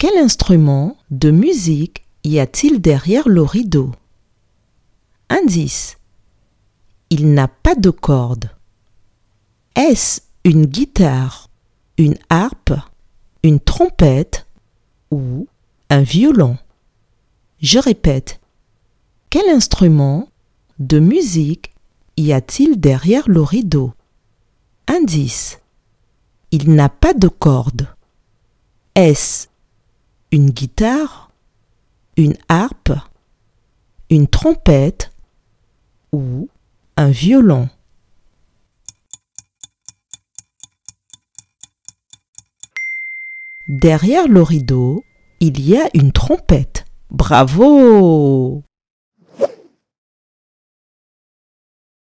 Quel instrument de musique y a-t-il derrière le rideau? Indice. Il n'a pas de corde. Est-ce une guitare, une harpe, une trompette ou un violon? Je répète. Quel instrument de musique y a-t-il derrière le rideau? Indice. Il n'a pas de corde. Est-ce une guitare, une harpe, une trompette ou un violon Derrière le rideau, il y a une trompette. Bravo